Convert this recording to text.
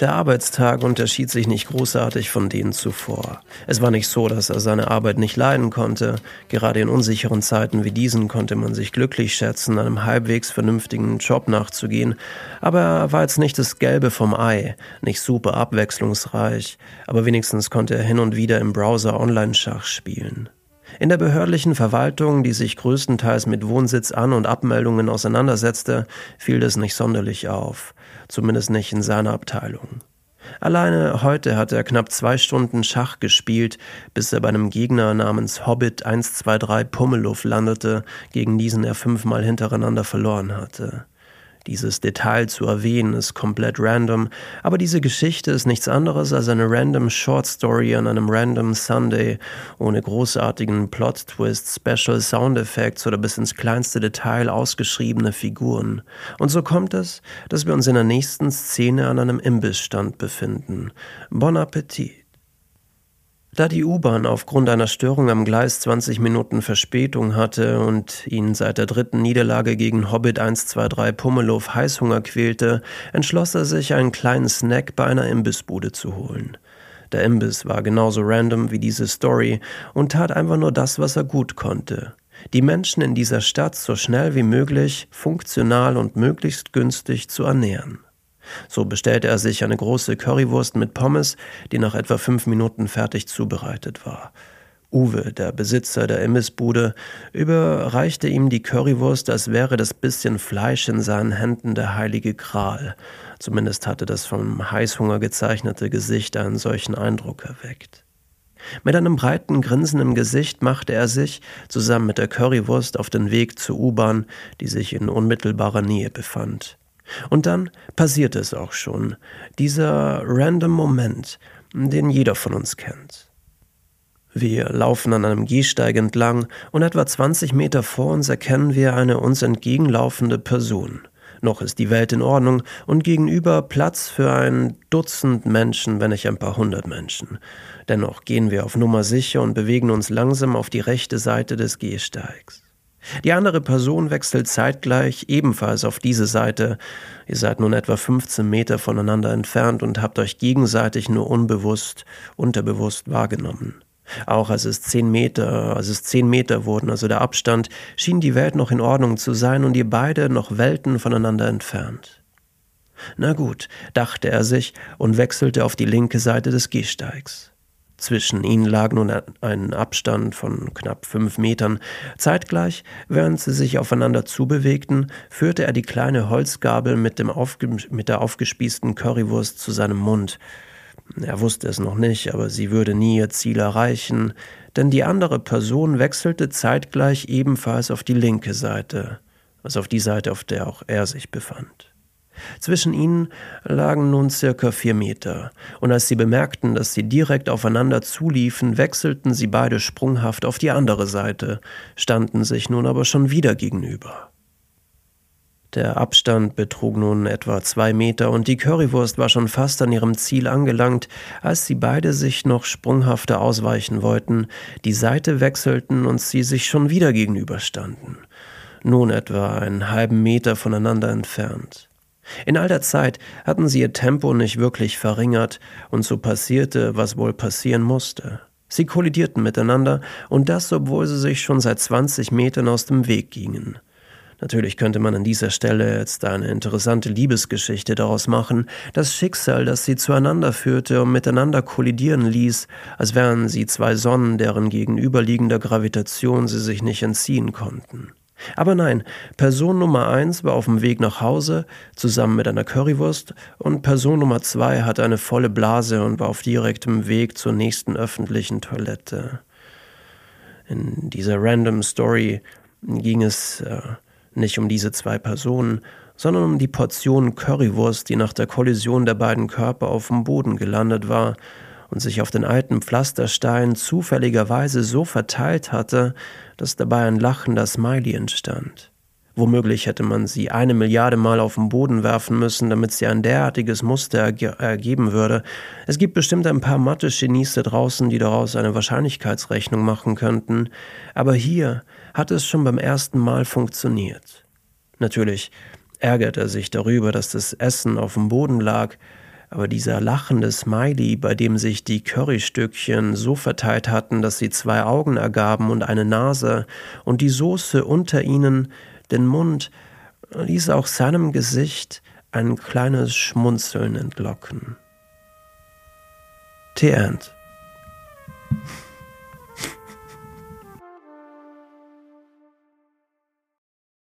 Der Arbeitstag unterschied sich nicht großartig von denen zuvor. Es war nicht so, dass er seine Arbeit nicht leiden konnte. Gerade in unsicheren Zeiten wie diesen konnte man sich glücklich schätzen, einem halbwegs vernünftigen Job nachzugehen. Aber er war jetzt nicht das Gelbe vom Ei, nicht super abwechslungsreich, aber wenigstens konnte er hin und wieder im Browser Online-Schach spielen. In der behördlichen Verwaltung, die sich größtenteils mit Wohnsitz an und Abmeldungen auseinandersetzte, fiel das nicht sonderlich auf zumindest nicht in seiner Abteilung. Alleine heute hat er knapp zwei Stunden Schach gespielt, bis er bei einem Gegner namens Hobbit 123 Pummeluff landete, gegen diesen er fünfmal hintereinander verloren hatte. Dieses Detail zu erwähnen ist komplett random, aber diese Geschichte ist nichts anderes als eine random Short Story an einem random Sunday, ohne großartigen Plot-Twist, Special Sound Effects oder bis ins kleinste Detail ausgeschriebene Figuren. Und so kommt es, dass wir uns in der nächsten Szene an einem Imbissstand befinden. Bon Appetit! Da die U-Bahn aufgrund einer Störung am Gleis 20 Minuten Verspätung hatte und ihn seit der dritten Niederlage gegen Hobbit 123 Pummelow Heißhunger quälte, entschloss er sich, einen kleinen Snack bei einer Imbissbude zu holen. Der Imbiss war genauso random wie diese Story und tat einfach nur das, was er gut konnte. Die Menschen in dieser Stadt so schnell wie möglich, funktional und möglichst günstig zu ernähren. So bestellte er sich eine große Currywurst mit Pommes, die nach etwa fünf Minuten fertig zubereitet war. Uwe, der Besitzer der Imbissbude, überreichte ihm die Currywurst, als wäre das bisschen Fleisch in seinen Händen der heilige Gral. Zumindest hatte das vom Heißhunger gezeichnete Gesicht einen solchen Eindruck erweckt. Mit einem breiten Grinsen im Gesicht machte er sich, zusammen mit der Currywurst, auf den Weg zur U-Bahn, die sich in unmittelbarer Nähe befand. Und dann passiert es auch schon, dieser random Moment, den jeder von uns kennt. Wir laufen an einem Gehsteig entlang und etwa 20 Meter vor uns erkennen wir eine uns entgegenlaufende Person. Noch ist die Welt in Ordnung und gegenüber Platz für ein Dutzend Menschen, wenn nicht ein paar hundert Menschen. Dennoch gehen wir auf Nummer sicher und bewegen uns langsam auf die rechte Seite des Gehsteigs. Die andere Person wechselt zeitgleich ebenfalls auf diese Seite. Ihr seid nun etwa 15 Meter voneinander entfernt und habt euch gegenseitig nur unbewusst, unterbewusst wahrgenommen. Auch als es zehn Meter, als es zehn Meter wurden, also der Abstand, schien die Welt noch in Ordnung zu sein und ihr beide noch Welten voneinander entfernt. Na gut, dachte er sich und wechselte auf die linke Seite des Gehsteigs. Zwischen ihnen lag nun ein Abstand von knapp fünf Metern. Zeitgleich, während sie sich aufeinander zubewegten, führte er die kleine Holzgabel mit, dem mit der aufgespießten Currywurst zu seinem Mund. Er wusste es noch nicht, aber sie würde nie ihr Ziel erreichen, denn die andere Person wechselte zeitgleich ebenfalls auf die linke Seite, also auf die Seite, auf der auch er sich befand. Zwischen ihnen lagen nun circa vier Meter, und als sie bemerkten, dass sie direkt aufeinander zuliefen, wechselten sie beide sprunghaft auf die andere Seite, standen sich nun aber schon wieder gegenüber. Der Abstand betrug nun etwa zwei Meter und die Currywurst war schon fast an ihrem Ziel angelangt, als sie beide sich noch sprunghafter ausweichen wollten, die Seite wechselten und sie sich schon wieder gegenüberstanden. Nun etwa einen halben Meter voneinander entfernt. In all der Zeit hatten sie ihr Tempo nicht wirklich verringert, und so passierte, was wohl passieren musste. Sie kollidierten miteinander, und das, obwohl sie sich schon seit 20 Metern aus dem Weg gingen. Natürlich könnte man an dieser Stelle jetzt eine interessante Liebesgeschichte daraus machen, das Schicksal, das sie zueinander führte und miteinander kollidieren ließ, als wären sie zwei Sonnen, deren gegenüberliegender Gravitation sie sich nicht entziehen konnten. Aber nein, Person Nummer eins war auf dem Weg nach Hause zusammen mit einer Currywurst und Person Nummer zwei hatte eine volle Blase und war auf direktem Weg zur nächsten öffentlichen Toilette. In dieser random Story ging es äh, nicht um diese zwei Personen, sondern um die Portion Currywurst, die nach der Kollision der beiden Körper auf dem Boden gelandet war und sich auf den alten Pflasterstein zufälligerweise so verteilt hatte, dass dabei ein lachender Smiley entstand. Womöglich hätte man sie eine Milliarde Mal auf den Boden werfen müssen, damit sie ein derartiges Muster erge ergeben würde. Es gibt bestimmt ein paar Mathe-Genies da draußen, die daraus eine Wahrscheinlichkeitsrechnung machen könnten, aber hier hat es schon beim ersten Mal funktioniert. Natürlich ärgert er sich darüber, dass das Essen auf dem Boden lag, aber dieser lachende Smiley, bei dem sich die Currystückchen so verteilt hatten, dass sie zwei Augen ergaben und eine Nase, und die Soße unter ihnen den Mund, ließ auch seinem Gesicht ein kleines Schmunzeln entlocken. The End.